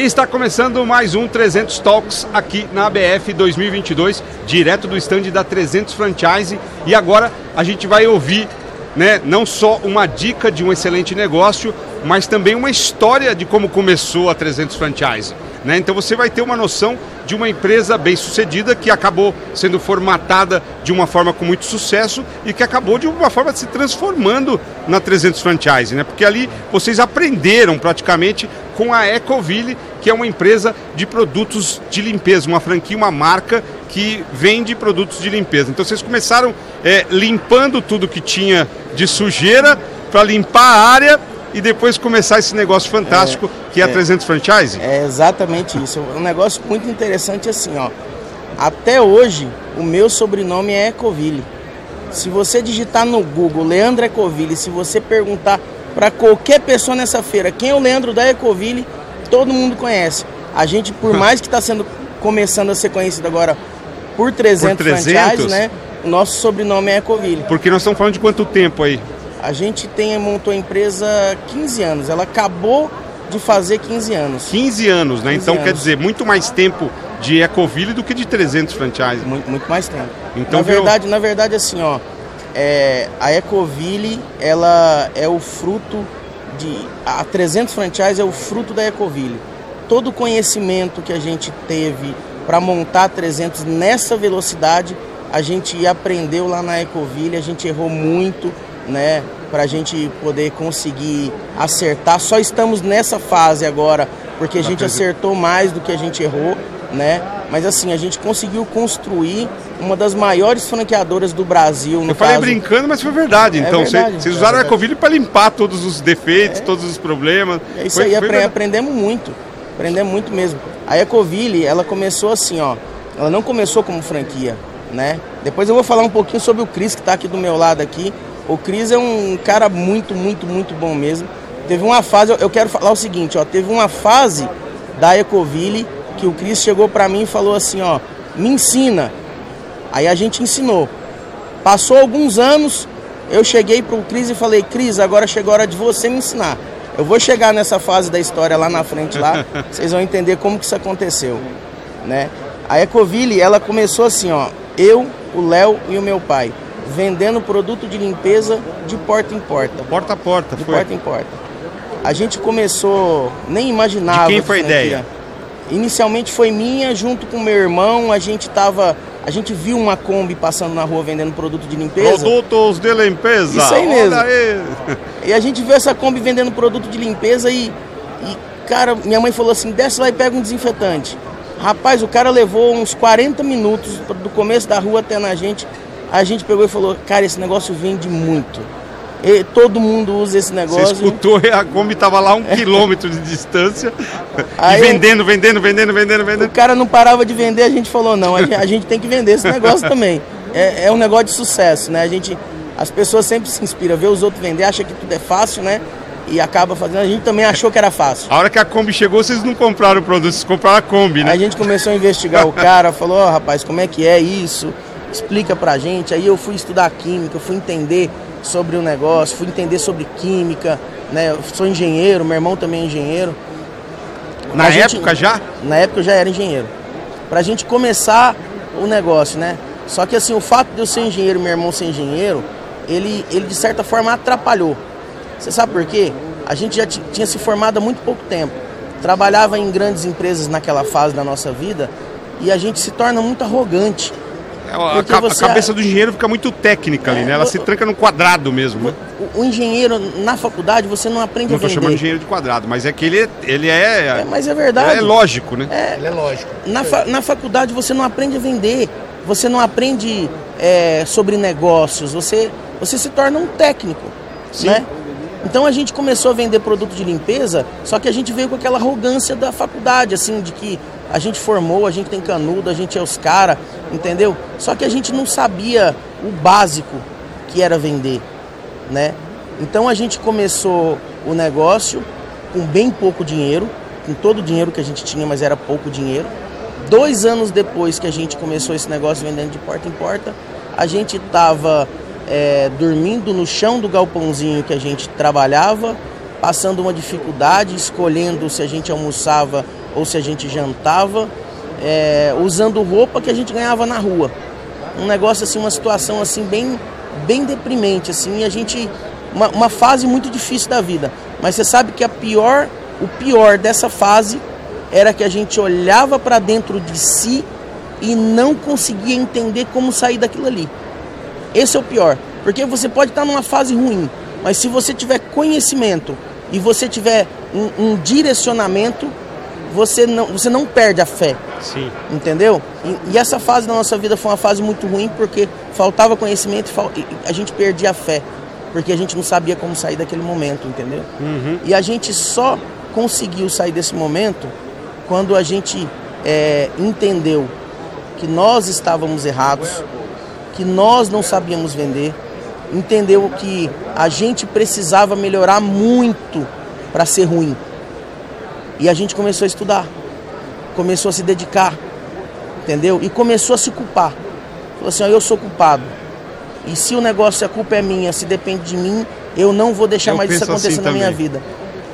E está começando mais um 300 Talks aqui na ABF 2022, direto do stand da 300 Franchise. E agora a gente vai ouvir né, não só uma dica de um excelente negócio, mas também uma história de como começou a 300 Franchise. Né? Então você vai ter uma noção de uma empresa bem sucedida que acabou sendo formatada de uma forma com muito sucesso e que acabou de uma forma se transformando na 300 Franchise, né? Porque ali vocês aprenderam praticamente com a Ecoville, que é uma empresa de produtos de limpeza, uma franquia, uma marca que vende produtos de limpeza. Então vocês começaram é, limpando tudo que tinha de sujeira para limpar a área e depois começar esse negócio fantástico é, que é a 300 Franchise? É exatamente isso. É um negócio muito interessante assim, ó. Até hoje, o meu sobrenome é Ecoville. Se você digitar no Google Leandro Ecoville, se você perguntar para qualquer pessoa nessa feira quem é o Leandro da Ecoville, todo mundo conhece. A gente, por mais que está sendo começando a ser conhecido agora por 300, por 300? franchise, né? O nosso sobrenome é Ecoville. Porque nós estamos falando de quanto tempo aí? A gente tem montou a empresa há 15 anos. Ela acabou de fazer 15 anos. 15 anos, né? 15 então anos. quer dizer, muito mais tempo de Ecoville do que de 300 franchises. Muito, muito mais tempo. Então, na verdade, na verdade assim, ó, é, a Ecoville, ela é o fruto de a 300 franchises é o fruto da Ecoville. Todo o conhecimento que a gente teve para montar 300 nessa velocidade, a gente aprendeu lá na Ecoville, a gente errou muito, né, para a gente poder conseguir acertar. Só estamos nessa fase agora, porque a gente acertou mais do que a gente errou, né? Mas assim, a gente conseguiu construir uma das maiores franqueadoras do Brasil. Eu falei brincando, mas foi verdade. É então, verdade, vocês, usaram é a Ecoville para limpar todos os defeitos, é. todos os problemas. É isso foi, aí, foi aprendemos muito. Aprendemos muito mesmo. A Ecoville, ela começou assim, ó. Ela não começou como franquia, né? Depois eu vou falar um pouquinho sobre o Cris, que está aqui do meu lado aqui. O Cris é um cara muito, muito, muito bom mesmo. Teve uma fase, eu quero falar o seguinte, ó, teve uma fase da Ecoville que o Cris chegou para mim e falou assim, ó, me ensina. Aí a gente ensinou. Passou alguns anos, eu cheguei pro Cris e falei, Cris, agora chegou a hora de você me ensinar. Eu vou chegar nessa fase da história lá na frente lá, vocês vão entender como que isso aconteceu, né? A Ecoville, ela começou assim, ó, eu, o Léo e o meu pai vendendo produto de limpeza de porta em porta. Porta a porta, de foi. porta em porta. A gente começou, nem imaginava. De quem foi a ideia? Inicialmente foi minha, junto com meu irmão. A gente tava, a gente viu uma Kombi passando na rua vendendo produto de limpeza. Produtos de limpeza. Isso aí mesmo. Aí. E a gente viu essa Kombi vendendo produto de limpeza e, e, cara, minha mãe falou assim: desce lá e pega um desinfetante. Rapaz, o cara levou uns 40 minutos do começo da rua até na gente a gente pegou e falou, cara, esse negócio vende muito. E todo mundo usa esse negócio. Você escutou, a Kombi estava lá um é. quilômetro de distância. Aí, e vendendo, vendendo, vendendo, vendendo, vendendo. O cara não parava de vender, a gente falou, não, a gente, a gente tem que vender esse negócio também. É, é, um negócio de sucesso, né? A gente, as pessoas sempre se inspiram, vê os outros vender, acha que tudo é fácil, né? E acaba fazendo. A gente também achou que era fácil. A hora que a Kombi chegou, vocês não compraram o produto, vocês compraram a Kombi, né? A gente começou a investigar o cara, falou, ó, oh, rapaz, como é que é isso? explica pra gente. Aí eu fui estudar química, fui entender sobre o negócio, fui entender sobre química, né? Eu sou engenheiro, meu irmão também é engenheiro. Na a época gente, já? Na época eu já era engenheiro. Pra gente começar o negócio, né? Só que assim, o fato de eu ser engenheiro e meu irmão ser engenheiro, ele, ele de certa forma atrapalhou. Você sabe por quê? A gente já tinha se formado há muito pouco tempo. Trabalhava em grandes empresas naquela fase da nossa vida e a gente se torna muito arrogante. É, a, a, a, cabeça do engenheiro fica muito técnica ali, né? Ela se tranca no quadrado mesmo. Né? O, o, engenheiro, na faculdade, você não aprende não a vender. Não estou chamando de engenheiro de quadrado, mas é que ele, ele é, é... Mas é verdade. É lógico, né? É, ele é lógico. Na, fa, na faculdade você não aprende a vender. Você não aprende é, sobre negócios. Você, você se torna um técnico, Sim. né? Então a gente começou a vender produto de limpeza, só que a gente veio com aquela arrogância da faculdade, assim, de que a gente formou, a gente tem canudo, a gente é os caras, entendeu? Só que a gente não sabia o básico que era vender, né? Então a gente começou o negócio com bem pouco dinheiro, com todo o dinheiro que a gente tinha, mas era pouco dinheiro. Dois anos depois que a gente começou esse negócio vendendo de porta em porta, a gente estava é, dormindo no chão do galpãozinho que a gente trabalhava, passando uma dificuldade, escolhendo se a gente almoçava ou se a gente jantava, é, usando roupa que a gente ganhava na rua. Um negócio assim, uma situação assim bem, bem deprimente, assim, a gente. Uma, uma fase muito difícil da vida. Mas você sabe que a pior, o pior dessa fase era que a gente olhava para dentro de si e não conseguia entender como sair daquilo ali. Esse é o pior, porque você pode estar numa fase ruim, mas se você tiver conhecimento e você tiver um, um direcionamento, você não, você não perde a fé. Sim. Entendeu? E, e, essa fase da nossa vida foi uma fase muito ruim porque faltava conhecimento e, a gente perdia a fé. Porque a gente não sabia como sair daquele momento, entendeu? Uhum. E a gente só conseguiu sair desse momento quando a gente é, entendeu que nós estávamos errados, que nós não sabíamos vender, entendeu que a gente precisava melhorar muito para ser ruim. E a gente começou a estudar, começou a se dedicar, entendeu? E começou a se culpar. Falou assim: ó, eu sou culpado. E se o negócio, a culpa é minha, se depende de mim, eu não vou deixar eu mais isso acontecer assim na também. minha vida.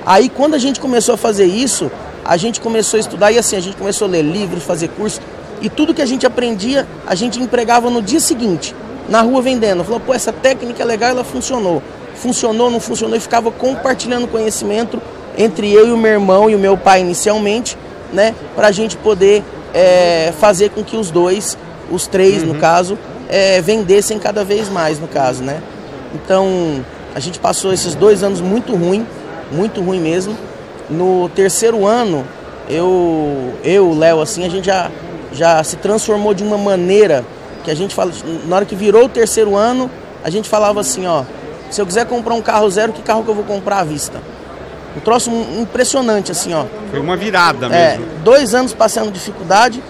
Aí quando a gente começou a fazer isso, a gente começou a estudar e assim, a gente começou a ler livros, fazer curso. E tudo que a gente aprendia, a gente empregava no dia seguinte, na rua vendendo. Falou, pô, essa técnica é legal, ela funcionou. Funcionou, não funcionou, e ficava compartilhando conhecimento entre eu e o meu irmão e o meu pai inicialmente, né, para a gente poder é, fazer com que os dois, os três uhum. no caso, é, vendessem cada vez mais no caso, né. Então a gente passou esses dois anos muito ruim, muito ruim mesmo. No terceiro ano, eu, eu, Léo, assim, a gente já, já se transformou de uma maneira que a gente fala, na hora que virou o terceiro ano, a gente falava assim, ó, se eu quiser comprar um carro zero, que carro que eu vou comprar à vista? Um troço impressionante, assim, ó. Foi uma virada é, mesmo. Dois anos passando dificuldade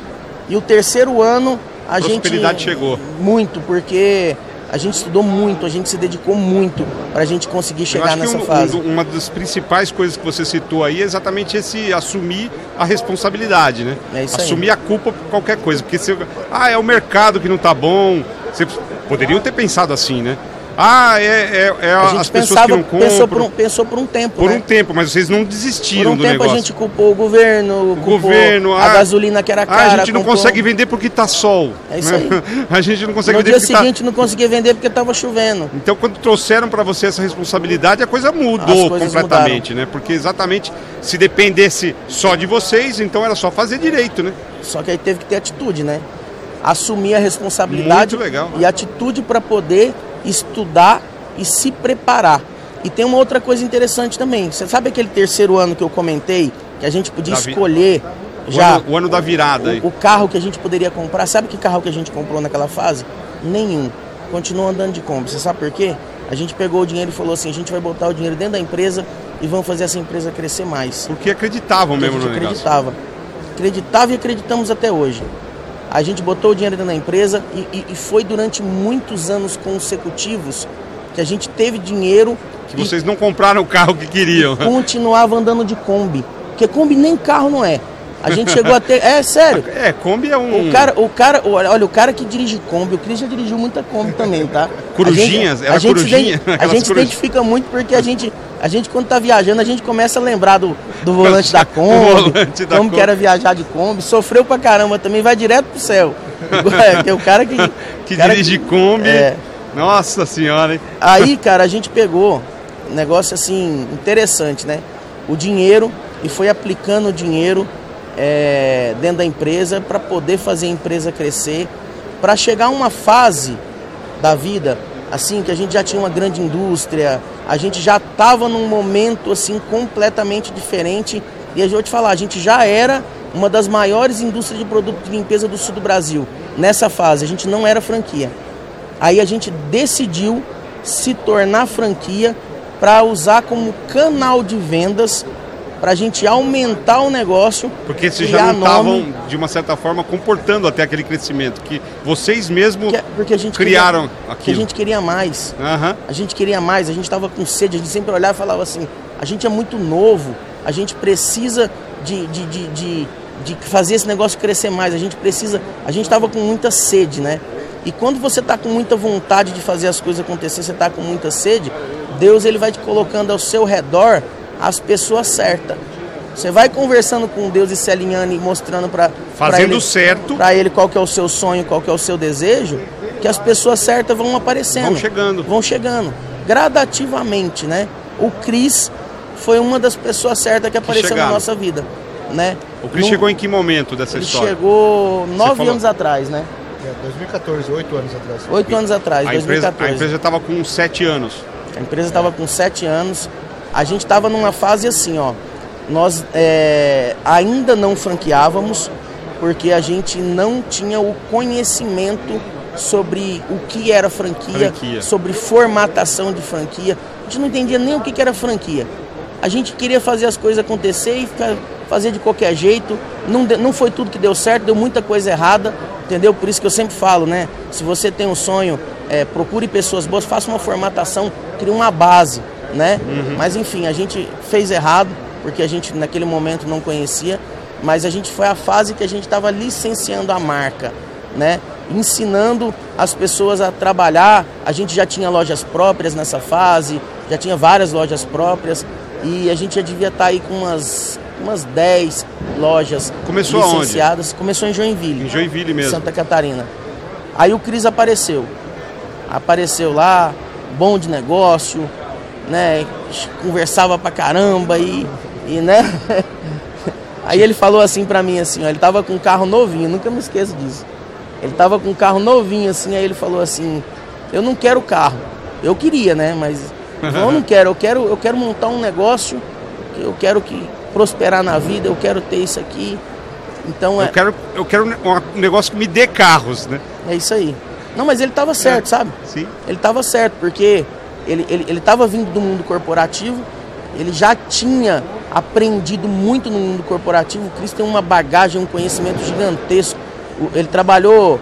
e o terceiro ano a, a gente. prosperidade chegou. Muito, porque a gente estudou muito, a gente se dedicou muito para a gente conseguir chegar nessa um, fase. uma das principais coisas que você citou aí é exatamente esse assumir a responsabilidade, né? É isso assumir aí. a culpa por qualquer coisa. Porque se, ah, é o mercado que não está bom. Vocês poderiam ter pensado assim, né? Ah, é, é, é a as pessoas que não compram. Pensou por um, pensou por um tempo. Por né? um tempo, mas vocês não desistiram do negócio. Por um tempo a gente culpou o governo, o governo, a ah, gasolina que era cara. Ah, a gente não culpou... consegue vender porque tá sol. É isso aí. a gente não consegue no vender porque No dia seguinte tá... não conseguia vender porque estava chovendo. Então quando trouxeram para você essa responsabilidade, a coisa mudou completamente, mudaram. né? Porque exatamente se dependesse só de vocês, então era só fazer direito, né? Só que aí teve que ter atitude, né? Assumir a responsabilidade Muito legal. e atitude para poder estudar e se preparar. E tem uma outra coisa interessante também. Você sabe aquele terceiro ano que eu comentei, que a gente podia da escolher vi... já. O ano, o ano da virada. O, o, carro que a gente poderia comprar. Sabe que carro que a gente comprou naquela fase? Nenhum. Continua andando de Kombi. Você sabe por quê? A gente pegou o dinheiro e falou assim: a gente vai botar o dinheiro dentro da empresa e vamos fazer essa empresa crescer mais. Porque acreditavam Porque mesmo no negócio. acreditava. Acreditava e acreditamos até hoje. A gente botou o dinheiro dentro da empresa e, e, e foi durante muitos anos consecutivos que a gente teve dinheiro. Que vocês não compraram o carro que queriam. Continuava andando de Kombi. Porque Kombi nem carro não é. A gente chegou a ter. É sério. É, Kombi é um. O cara, o cara, olha, o cara que dirige Kombi, o Cris já dirigiu muita Kombi também, tá? Corujinhas? A gente, era a corujinha? A gente se identifica muito porque a gente, a gente, quando tá viajando, a gente começa a lembrar do, do volante da Kombi, volante da como Kombi. que era viajar de Kombi. Sofreu pra caramba também, vai direto pro céu. É, que é o cara que. Que cara dirige que, Kombi. É, nossa senhora, hein? Aí, cara, a gente pegou um negócio assim interessante, né? O dinheiro e foi aplicando o dinheiro é, dentro da empresa para poder fazer a empresa crescer, para chegar a uma fase da vida assim que a gente já tinha uma grande indústria, a gente já estava num momento assim completamente diferente e eu vou te falar, a gente já era uma das maiores indústrias de produtos de limpeza do sul do Brasil. Nessa fase, a gente não era franquia. Aí a gente decidiu se tornar franquia para usar como canal de vendas para a gente aumentar o negócio. Porque vocês já não estavam, de uma certa forma, comportando até aquele crescimento que vocês mesmos porque, porque a gente criaram aqui. Porque a gente queria mais. Uhum. A gente queria mais, a gente estava com sede, a gente sempre olhava e falava assim, a gente é muito novo, a gente precisa de, de, de, de, de fazer esse negócio crescer mais, a gente precisa, a gente estava com muita sede, né? E quando você está com muita vontade de fazer as coisas acontecer, você está com muita sede, Deus ele vai te colocando ao seu redor as pessoas certas. Você vai conversando com Deus e se alinhando e mostrando para Fazendo ele, certo. para ele qual que é o seu sonho, qual que é o seu desejo, que as pessoas certas vão aparecendo. Vão chegando. Vão chegando. Gradativamente, né? O Cris foi uma das pessoas certas que apareceu chegaram. na nossa vida, né? O Cris Num- chegou em que momento dessa Ele história? chegou nove falou- anos atrás, né? É, 2014, oito anos atrás. Oito anos atrás, A empresa, 2014. a empresa estava com sete anos. A empresa estava com sete anos. A gente estava numa fase assim, ó. Nós é, ainda não franqueávamos porque a gente não tinha o conhecimento sobre o que era franquia, Franquia. sobre formatação de franquia. A gente não entendia nem o que era franquia. A gente queria fazer as coisas acontecer e fazer de qualquer jeito. Não, não foi tudo que deu certo, deu muita coisa errada, entendeu? Por isso que eu sempre falo, né? Se você tem um sonho, é, procure pessoas boas, faça uma formatação, crie uma base, né? Mas enfim, a gente fez errado, porque a gente naquele momento não conhecia, mas a gente foi a fase que a gente estava licenciando a marca, né? Ensinando as pessoas a trabalhar. A gente já tinha lojas próprias nessa fase, já tinha várias lojas próprias e a gente já devia estar aí com umas umas 10 lojas Começou licenciadas. Começou em Joinville. Em Joinville mesmo. Santa Catarina. Aí o Cris apareceu. Apareceu lá, bom de negócio, né? Conversava pra caramba e, e né? Aí ele falou assim pra mim assim, ó, ele tava com um carro novinho, nunca me esqueço disso. Ele tava com um carro novinho assim, aí ele falou assim: "Eu não quero carro. Eu queria, né, mas eu não quero, eu quero, eu quero montar um negócio, eu quero que prosperar na vida, eu quero ter isso aqui. Então é, Eu quero, eu quero um negócio que me dê carros, né? é isso aí. Não, mas ele tava certo, É. sabe? Sim. Ele estava certo, porque ele estava ele, ele vindo do mundo corporativo, ele já tinha aprendido muito no mundo corporativo. O Cris tem uma bagagem, um conhecimento gigantesco. Ele trabalhou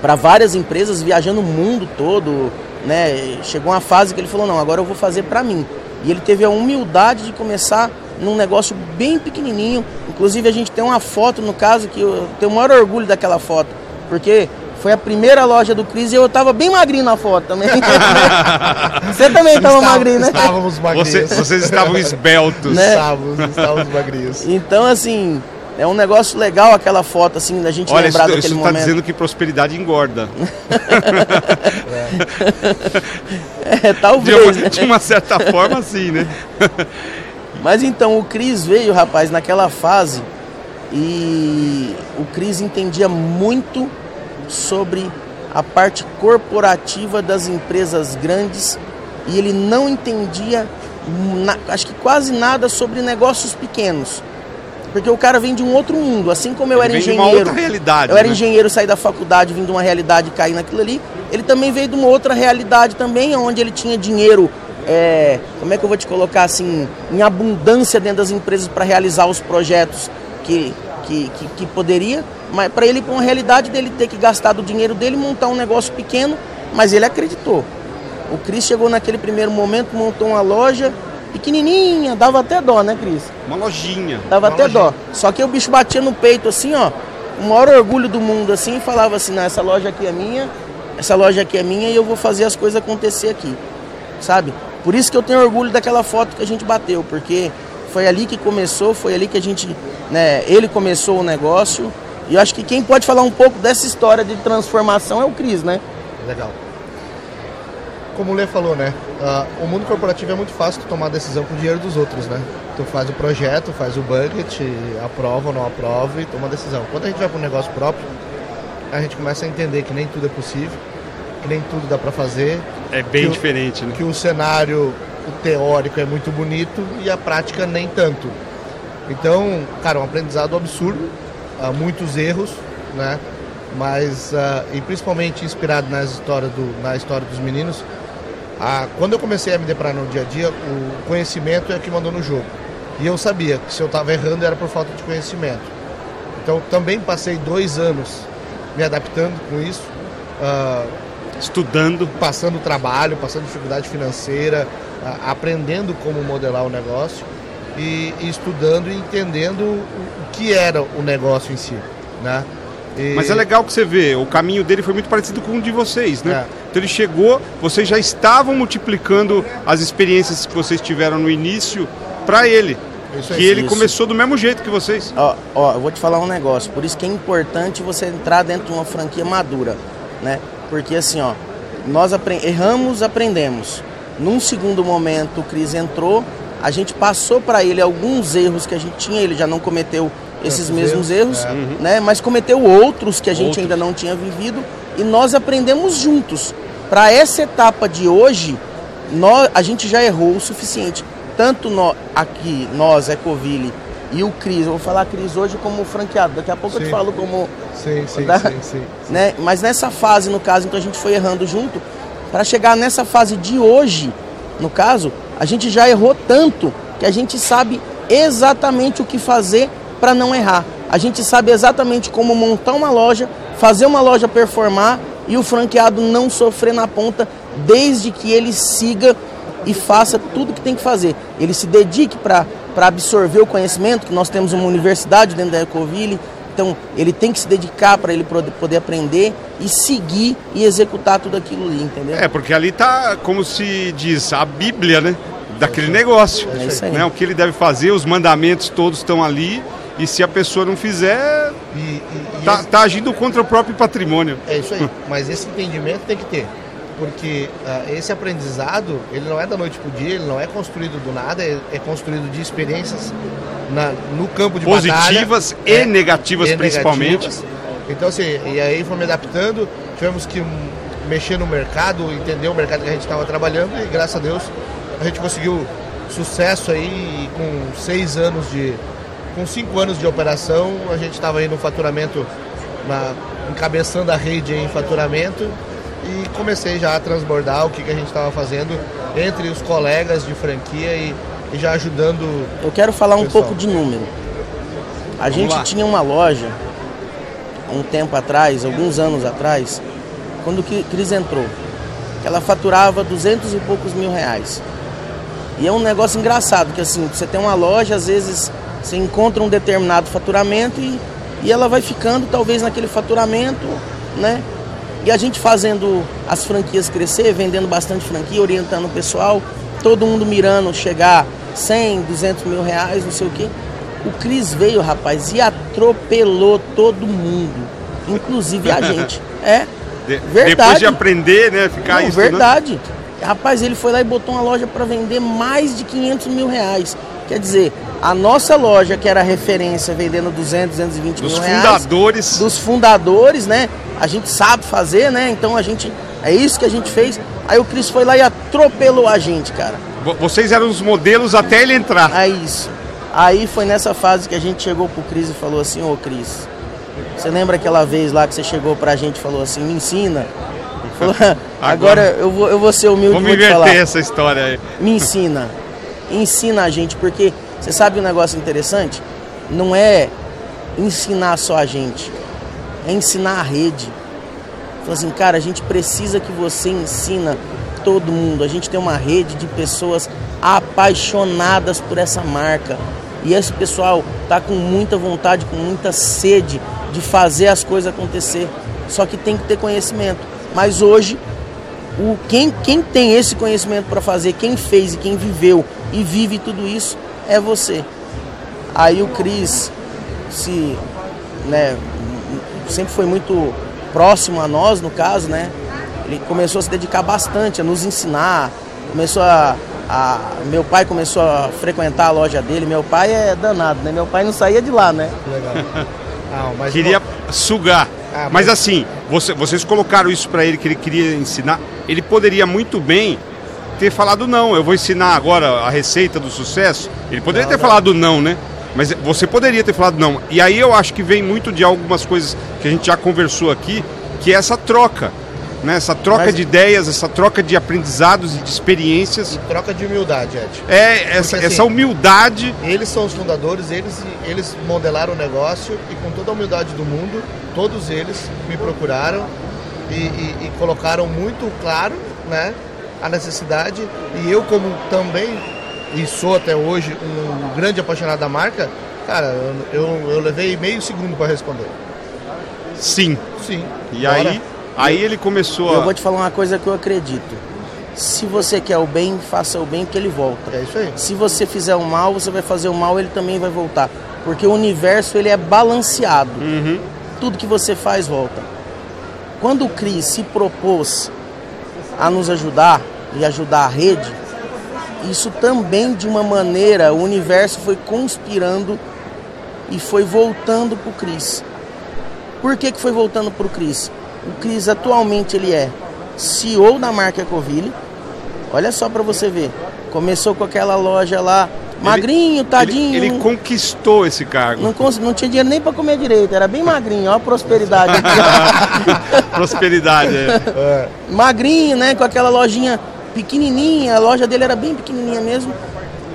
para várias empresas, viajando o mundo todo, né? Chegou uma fase que ele falou: não, agora eu vou fazer para mim. E ele teve a humildade de começar num negócio bem pequenininho. Inclusive, a gente tem uma foto, no caso, que eu tenho o maior orgulho daquela foto, porque foi a primeira loja do Cris e eu tava bem magrinho na foto também. Você também tava Estava- magrinho, né? Estávamos magrinhos. Você- vocês estavam esbeltos. Né? Estávamos, estávamos magrinhos. Então, assim, é um negócio legal aquela foto, assim, da gente Olha, isso, lembrar isso daquele tá momento. dizendo que prosperidade engorda. É, De talvez, uma, né? de uma certa forma, sim, né? Mas então, o Cris veio, rapaz, naquela fase e o Cris entendia muito sobre a parte corporativa das empresas grandes e ele não entendia, acho que quase nada sobre negócios pequenos. Porque o cara vem de um outro mundo, assim como eu Ele era vem de uma engenheiro. outra realidade, Eu era né? engenheiro, saí da faculdade, vim de uma realidade e caí naquilo ali. Ele também veio de uma outra realidade também, onde ele tinha dinheiro, é, como é que eu vou te colocar assim, em abundância dentro das empresas para realizar os projetos que, que, que, que poderia. Mas para ele, para uma realidade dele ter que gastar do dinheiro dele, montar um negócio pequeno, mas ele acreditou. O Cris chegou naquele primeiro momento, montou uma loja pequenininha, dava até dó, né, Cris? Uma lojinha. Dava Uma até lojinha. dó. Só que o bicho batia no peito assim, ó. O maior orgulho do mundo assim e falava assim, não, essa loja aqui é minha, essa loja aqui é minha e eu vou fazer as coisas acontecer aqui. Sabe? Por isso que eu tenho orgulho daquela foto que a gente bateu, porque foi ali que começou, foi ali que a gente, né, ele começou o negócio. E eu acho que quem pode falar um pouco dessa história de transformação é o Cris, né? Legal. Como o Lê falou, né? ah, o mundo corporativo é muito fácil tu tomar decisão com o dinheiro dos outros, né? Tu faz o projeto, faz o budget, aprova ou não aprova e toma a decisão. Quando a gente vai para um negócio próprio, a gente começa a entender que nem tudo é possível, que nem tudo dá para fazer, É bem Que o- diferente, né? que o cenário o teórico é muito bonito e a prática nem tanto. Então, cara, um aprendizado absurdo, ah, muitos erros, né? Mas ah, e principalmente inspirado nas histórias do, na história dos meninos. quando eu comecei a me deparar no dia a dia, o conhecimento é o que mandou no jogo. E eu sabia que se eu estava errando era por falta de conhecimento. Então também passei dois anos me adaptando com isso. ah, Estudando. passando trabalho, passando dificuldade financeira, aprendendo como modelar o negócio e, e estudando e entendendo o, o que era o negócio em si, né? E- Mas é legal que você vê, o caminho dele foi muito parecido com o de vocês, né? É. Então ele chegou, vocês já estavam multiplicando as experiências que vocês tiveram no início para ele. Isso aí. que ele Isso. começou do mesmo jeito que vocês. Ó, ó, eu vou te falar um negócio. Por isso que é importante você entrar dentro de uma franquia madura, né? Porque assim, ó, nós apre- erramos, aprendemos. Num segundo momento, o Cris entrou, a gente passou para ele alguns erros que a gente tinha, ele já não cometeu esses Tantos mesmos erros, erros, é. né? Mas cometeu outros que a gente Outros. ainda não tinha vivido e nós aprendemos juntos. Para essa etapa de hoje, nós, a gente já errou o suficiente. Tanto nó- aqui, nós, Ecoville e o Cris, eu vou falar Cris hoje como franqueado, daqui a pouco eu te Sim. falo como. Sim, sim, Tá? sim, sim. Né? Mas nessa fase, no caso, então a gente foi errando junto. Para chegar nessa fase de hoje, no caso, a gente já errou tanto que a gente sabe exatamente o que fazer para não errar. A gente sabe exatamente como montar uma loja, fazer uma loja performar e o franqueado não sofrer na ponta, desde que ele siga e faça tudo que tem que fazer. Ele se dedique para absorver o conhecimento, que nós temos uma universidade dentro da Ecoville, então ele tem que se dedicar para ele poder aprender e seguir e executar tudo aquilo ali, entendeu? É, porque ali tá, como se diz, a Bíblia, né? Daquele negócio. É isso aí. Né? O que ele deve fazer, os mandamentos todos estão ali. E se a pessoa não fizer, E, e- e tá, esse- tá agindo contra o próprio patrimônio. É isso aí. Mas esse entendimento tem que ter. Porque ah, esse aprendizado, ele não é da noite pro dia, ele não é construído do nada, é, é construído de experiências na- no campo de Positivas batalha. e É, negativas, e principalmente. negativas. Então, assim, e aí foi me adaptando, tivemos que mexer no mercado, entender o mercado que a gente estava trabalhando e graças a Deus a gente conseguiu sucesso aí com seis anos de. com cinco anos de operação, a gente estava aí no faturamento, na, encabeçando a rede em faturamento e comecei já a transbordar o que, que a gente estava fazendo entre os colegas de franquia e, e já ajudando. Eu quero falar um pouco de número. A gente lá. tinha uma loja um tempo atrás, alguns anos atrás, quando o Cri- Cris entrou, que ela faturava duzentos e poucos mil reais. E é um negócio engraçado, que assim, você tem uma loja, às vezes você encontra um determinado faturamento e, e ela vai ficando talvez naquele faturamento, né? E a gente fazendo as franquias crescer, vendendo bastante franquia, orientando o pessoal, todo mundo mirando chegar 100, 200 mil reais, não sei o quê. O Cris veio, rapaz, e atropelou todo mundo, inclusive a gente. É, De- Verdade. Depois de aprender, né? Ficar não, estudando. verdade. Rapaz, ele foi lá e botou uma loja para vender mais de 500 mil reais. Quer dizer, a nossa loja, que era referência, vendendo 200, 220 Dos mil reais. fundadores. Dos fundadores, né? A gente sabe fazer, né? Então a gente. É isso que a gente fez. Aí o Cris foi lá e atropelou a gente, cara. Vo- Vocês eram os modelos até ele entrar. É isso. Aí foi nessa fase que a gente chegou pro Cris e falou assim, ô Cris, você lembra aquela vez lá que você chegou pra gente e falou assim, me ensina? Falou, agora eu vou, eu vou ser humilde e Vamos inverter falar. essa história aí. Me ensina. Ensina a gente, porque você sabe um negócio interessante? Não é ensinar só a gente, é ensinar a rede. Falou assim, cara, a gente precisa que você ensina todo mundo. A gente tem uma rede de pessoas apaixonadas por essa marca. E esse pessoal tá com muita vontade, com muita sede de fazer as coisas acontecer. Só que tem que ter conhecimento. Mas hoje o, quem, quem tem esse conhecimento para fazer, quem fez e quem viveu e vive tudo isso é você. Aí o Cris se, né, sempre foi muito próximo a nós, no caso, né? Ele começou a se dedicar bastante a nos ensinar, começou a, a meu pai começou a frequentar a loja dele. Meu pai é danado, né? Meu pai não saía de lá, né? Legal. Não, mas Queria sugar. Ah, mas mas- assim, você- vocês colocaram isso pra ele que ele queria ensinar. Ele poderia muito bem ter falado não. Eu vou ensinar agora a receita do sucesso. Ele poderia Não, ter não. falado não, né? Mas você poderia ter falado não. E aí eu acho que vem muito de algumas coisas que a gente já conversou aqui, que é essa troca. Né? Essa troca Mas- de ideias, essa troca de aprendizados e de experiências. E troca de humildade, Ed. É essa, Porque, assim, essa humildade. Eles são os fundadores, eles, eles modelaram o negócio e com toda a humildade do mundo, todos eles me procuraram e, e- e colocaram muito claro né, a necessidade. E eu, como também, e sou até hoje um grande apaixonado da marca, cara, eu, eu, eu levei meio segundo para responder. Sim. Sim. E bora. aí, aí ele começou Eu a. vou te falar uma coisa que eu acredito. se você quer o bem, faça o bem que ele volta. É isso aí. Se você fizer o mal, você vai fazer o mal, ele também vai voltar. Porque o universo ele é balanceado. Uhum. Tudo que você faz volta. Quando o Cris se propôs a nos ajudar e ajudar a rede, isso também de uma maneira o universo foi conspirando e foi voltando para o Cris. Por que, que foi voltando para o Cris? O Cris atualmente ele é CEO da marca Ecoville. Olha só para você ver. Começou com aquela loja lá, magrinho, tadinho. Ele, ele conquistou esse cargo. Não, não tinha dinheiro nem para comer direito, era bem magrinho, ó a prosperidade. Prosperidade. é. magrinho, né? Com aquela lojinha pequenininha, a loja dele era bem pequenininha mesmo,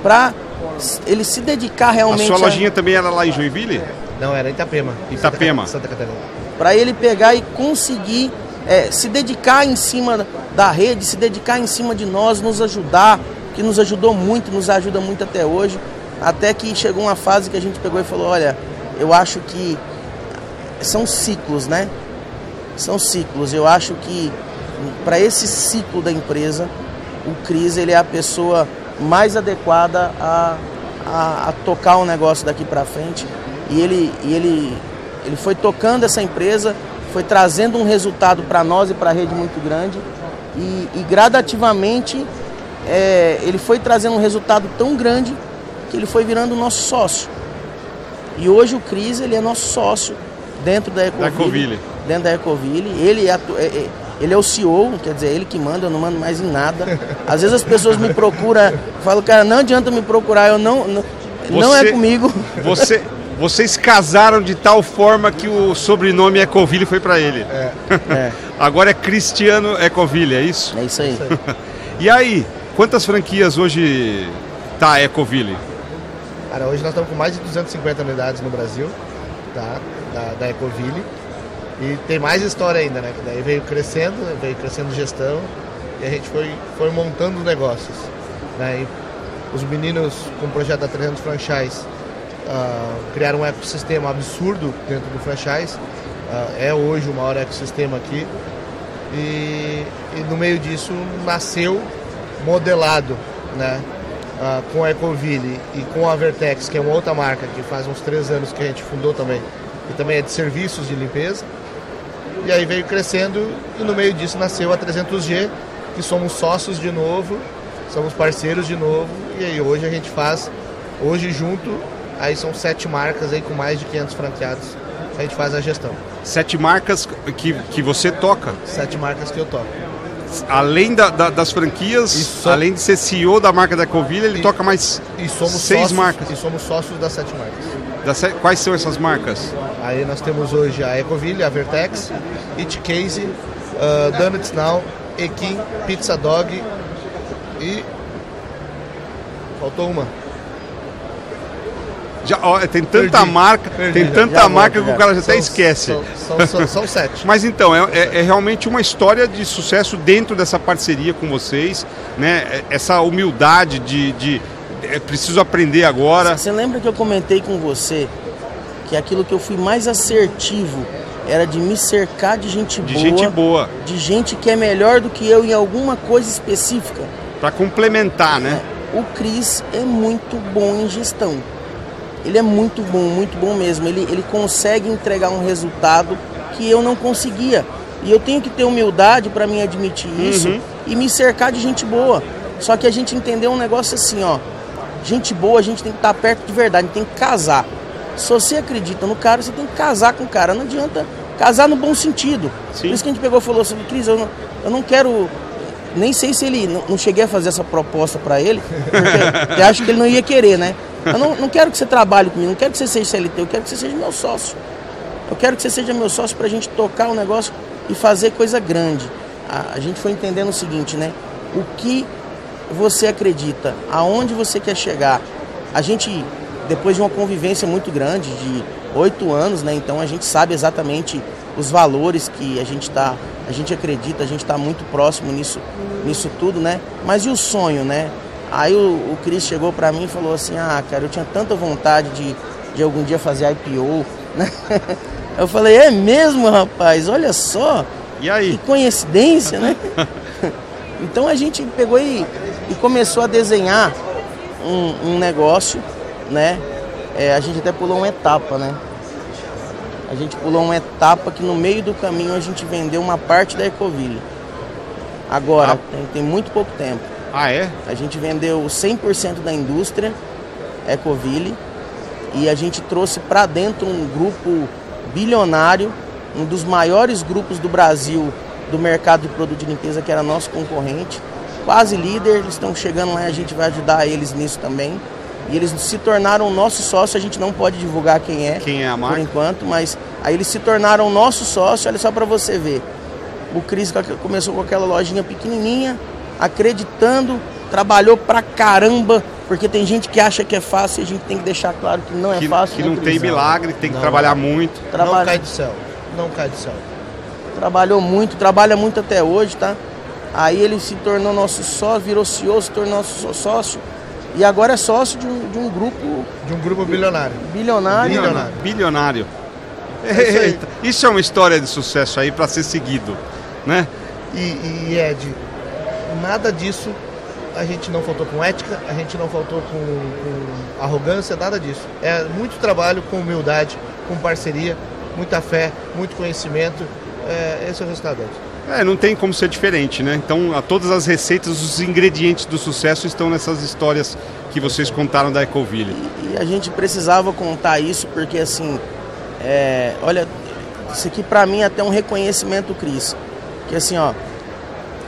pra s- ele se dedicar A realmente sua lojinha também era lá em Joinville? Não, era Itapema. Itapema. Santa, Santa Catarina. Para ele pegar e conseguir é, se dedicar em cima da rede, se dedicar em cima de nós, nos ajudar, que nos ajudou muito, nos ajuda muito até hoje, até que chegou uma fase que a gente pegou e falou, olha, eu acho que são ciclos, né? São ciclos. Eu acho que para esse ciclo da empresa, o Cris ele é a pessoa mais adequada a, a, a tocar o negócio daqui para frente. E ele, e ele, ele foi tocando essa empresa, foi trazendo um resultado para nós e para a rede muito grande. E, e gradativamente é, ele foi trazendo um resultado tão grande que ele foi virando nosso sócio. E hoje o Cris ele é nosso sócio dentro da Ecoville. Ecoville. Dentro da Ecoville. Ele é, é- é- ele é o CEO, quer dizer, ele que manda, eu não mando mais em nada. Às vezes as pessoas me procuram, falam, cara, não adianta me procurar, eu não. Não, não é Você- comigo. Você, vocês casaram de tal forma que o sobrenome Ecoville foi para ele. É, Agora é Cristiano Ecoville, é isso? é isso aí. E aí, quantas franquias hoje tá a Ecoville? Cara, hoje nós estamos com mais de 250 unidades no Brasil, tá? Da, da Ecoville. E tem mais história ainda, né? Que daí veio crescendo, veio crescendo gestão e a gente foi, foi montando negócios. Né? E os meninos com o projeto da 300 Franchise ah, criaram um ecossistema absurdo dentro do franchise. Ah, é hoje o maior ecossistema aqui. E, e no meio disso nasceu modelado, né? ah, com a Ecoville e com a Vertex, que é uma outra marca que faz uns três anos que a gente fundou também, e também é de serviços de limpeza. E aí veio crescendo e no meio disso nasceu a 300G, que somos sócios de novo, somos parceiros de novo, e aí hoje a gente faz, hoje junto, aí são sete marcas aí com mais de 500 franqueados, a gente faz a gestão. Sete marcas que, que você toca. Sete marcas que eu toco. Além da- da- das franquias, Isso. além de ser CEO da marca da Ecoville, ele E- toca mais E somos seis sócios, marcas. E somos sócios das sete marcas. Das Quais são essas marcas? Aí nós temos hoje a Ecoville, a Vertex, It Case, uh, Donuts Now, Ekin, Pizza Dog e. Faltou uma. Já, ó, tem tanta Perdi. marca, Perdi, tem tanta já marca que o cara já até São- esquece. São, são, são, são sete. Mas então, é, é- é realmente uma história de sucesso dentro dessa parceria com vocês, né? É- Essa humildade de, de é preciso aprender agora. Você lembra que eu comentei com você que aquilo que eu fui mais assertivo era de me cercar de gente De boa, gente boa, de gente que é melhor do que eu em alguma coisa específica. para complementar, né? O Cris é muito bom em gestão. Ele é muito bom, muito bom mesmo. Ele, ele consegue entregar um resultado que eu não conseguia. E eu tenho que ter humildade para me admitir isso Uhum. e me cercar de gente boa. Só que a gente entendeu um negócio assim, ó. Gente boa, a gente tem que estar perto de verdade, a gente tem que casar. Se você acredita no cara, você tem que casar com o cara. Não adianta casar no bom sentido. Sim. Por isso que a gente pegou e falou assim, Cris, eu não, eu não quero nem sei se ele. Não, não cheguei a fazer essa proposta pra ele, porque eu acho que ele não ia querer, né? Eu não, não quero que você trabalhe comigo, não quero que você seja CLT, eu quero que você seja meu sócio. Eu quero que você seja meu sócio pra gente tocar o negócio e fazer coisa grande. A, a gente foi entendendo o seguinte, né? O que você acredita, aonde você quer chegar. A gente, depois de uma convivência muito grande, de oito anos, né? Então a gente sabe exatamente os valores que a gente tá, a gente acredita, a gente está muito próximo nisso, nisso tudo, né? Mas e o sonho, né? Aí o, o Cris chegou para mim e falou assim, ah, cara, eu tinha tanta vontade de, de algum dia fazer IPO, né? Eu falei, é mesmo, rapaz? Olha só, E aí? que coincidência, né? Então a gente pegou e, e começou a desenhar um, um negócio, né? É, a gente até pulou uma etapa, né? A gente pulou uma etapa que no meio do caminho a gente vendeu uma parte da Ecoville. Agora, ah. tem, tem, muito pouco tempo. Ah, é? A gente vendeu 100% da indústria Ecoville e a gente trouxe para dentro um grupo bilionário, um dos maiores grupos do Brasil do mercado de produto de limpeza, que era nosso concorrente. Quase líder, eles estão chegando lá e a gente vai ajudar eles nisso também. E eles se tornaram nosso sócio, a gente não pode divulgar quem é, quem é a marca? por enquanto, mas aí eles se tornaram nosso sócio, olha só para você ver. O Cris começou com aquela lojinha pequenininha, acreditando, trabalhou pra caramba, porque tem gente que acha que é fácil e a gente tem que deixar claro que não é que, fácil. Que né, não tem milagre, tem que não, trabalhar muito. Trabalha... Não cai do céu, não cai do céu. Trabalhou muito, trabalha muito até hoje, tá? Aí ele se tornou nosso sócio, virou CEO, se tornou nosso sócio. E agora é sócio de um, de um grupo. De um grupo bilionário. Bilionário. Bilionário. bilionário. É isso, isso, é uma história de sucesso aí para ser seguido, né? E, e Ed, nada disso a gente não faltou com ética, a gente não faltou com, com arrogância, nada disso. É muito trabalho com humildade, com parceria, muita fé, muito conhecimento. É, esse é o resultado. É, não tem como ser diferente, né? Então, a todas as receitas, os ingredientes do sucesso estão nessas histórias que vocês contaram da Ecoville. E, e a gente precisava contar isso porque, assim, é, olha, isso aqui para mim é até um reconhecimento, Cris. Que assim, ó,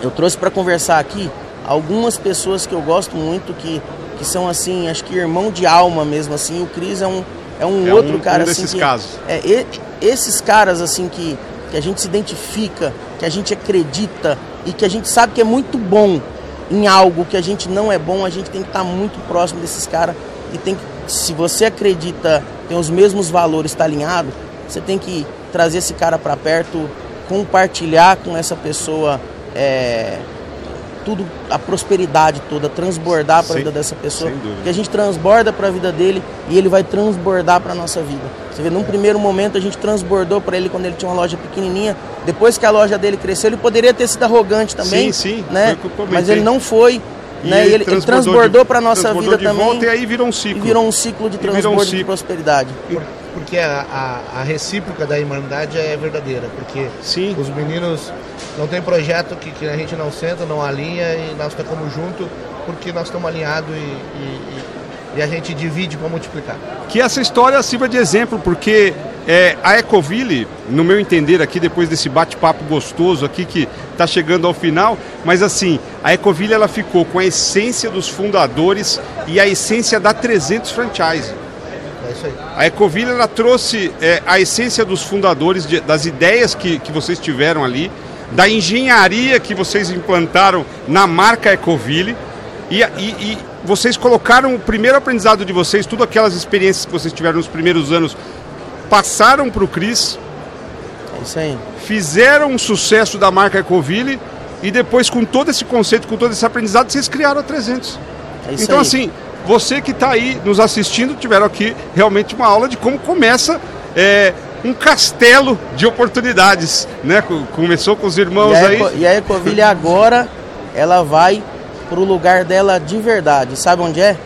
eu trouxe para conversar aqui algumas pessoas que eu gosto muito, que, que são assim, acho que irmão de alma mesmo, assim. O Cris é um, é um é outro um, cara um assim. Desses que, casos. É, e, esses caras assim que que a gente se identifica, que a gente acredita e que a gente sabe que é muito bom em algo que a gente não é bom, a gente tem que estar muito próximo desses caras e tem que, se você acredita, tem os mesmos valores, está alinhado, você tem que trazer esse cara para perto, compartilhar com essa pessoa é, tudo, a prosperidade toda, transbordar para a vida dessa pessoa. Que a gente transborda para a vida dele e ele vai transbordar para a nossa vida. Você vê, num primeiro momento a gente transbordou para ele quando ele tinha uma loja pequenininha. Depois que a loja dele cresceu, ele poderia ter sido arrogante também. Sim, sim. Né? Mas ele não foi. E né? ele, ele transbordou, para a nossa vida também. Volta, e aí virou um ciclo. virou um ciclo de transbordo um ciclo. de prosperidade. Porque a, a, a, recíproca da irmandade é verdadeira. Porque sim. os meninos não tem projeto que, que, a gente não senta, não alinha e nós estamos juntos porque nós estamos alinhados e, e, e, a gente divide para multiplicar. Que essa história sirva de exemplo, porque é, a Ecoville, no meu entender aqui, depois desse bate-papo gostoso aqui que está chegando ao final, mas assim, a Ecoville ela ficou com a essência dos fundadores e a essência da 300 Franchise. Isso aí. A Ecoville ela trouxe é, a essência dos fundadores, de, das ideias que, que vocês tiveram ali, da engenharia que vocês implantaram na marca Ecoville e, e, e, vocês colocaram o primeiro aprendizado de vocês, tudo aquelas experiências que vocês tiveram nos primeiros anos, passaram para o Cris. É isso aí. Fizeram um sucesso da marca Ecoville e depois, com todo esse conceito, com todo esse aprendizado, vocês criaram a 300. É isso então, aí. assim, você que está aí nos assistindo, tiveram aqui realmente uma aula de como começa é, um castelo de oportunidades, né? Começou com os irmãos e aí. e a Ecoville agora, ela vai pro lugar dela de verdade. Sabe onde é?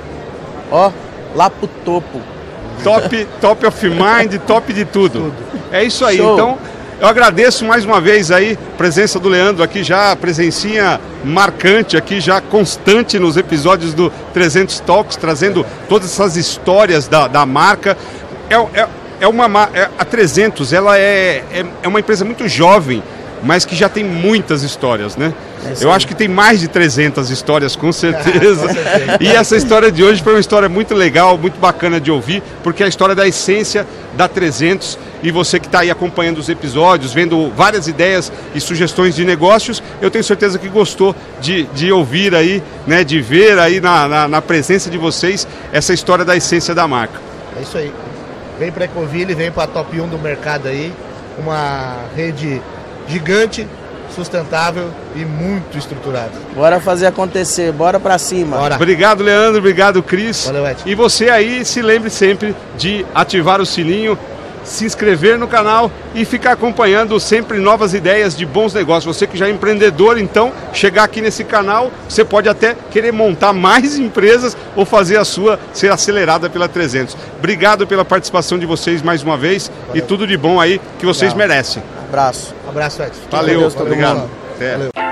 Ó, lá pro topo. Top, top of mind, top de tudo. tudo. É isso aí. Show. Então, eu agradeço mais uma vez aí a presença do Leandro aqui já, presencinha marcante aqui, já constante nos episódios do 300 Talks, trazendo todas essas histórias da, da marca. É, é, é uma é, a 300, ela é, é, é, uma empresa muito jovem, mas que já tem muitas histórias, né? É Eu acho que tem mais de 300 histórias, com certeza. e essa história de hoje foi uma história muito legal, muito bacana de ouvir, porque é a história da essência da 300 e você que está aí acompanhando os episódios, vendo várias ideias e sugestões de negócios, eu tenho certeza que gostou de, de ouvir aí, né, de ver aí na, na, na presença de vocês essa história da essência da marca. É isso aí vem para a Ecoville, vem para a top 1 do mercado aí, uma rede gigante, sustentável e muito estruturada. Bora fazer acontecer, bora para cima. Bora. Obrigado, Leandro, obrigado, Cris. Valeu, Ed. E você aí, se lembre sempre de ativar o sininho, se inscrever no canal e ficar acompanhando sempre novas ideias de bons negócios. Você que já é empreendedor, então, chegar aqui nesse canal, você pode até querer montar mais empresas ou fazer a sua ser acelerada pela 300. Obrigado pela participação de vocês mais uma vez Valeu. e tudo de bom aí que vocês Legal. merecem. Abraço. Abraço, Edson. Valeu, Deus, obrigado. Valeu.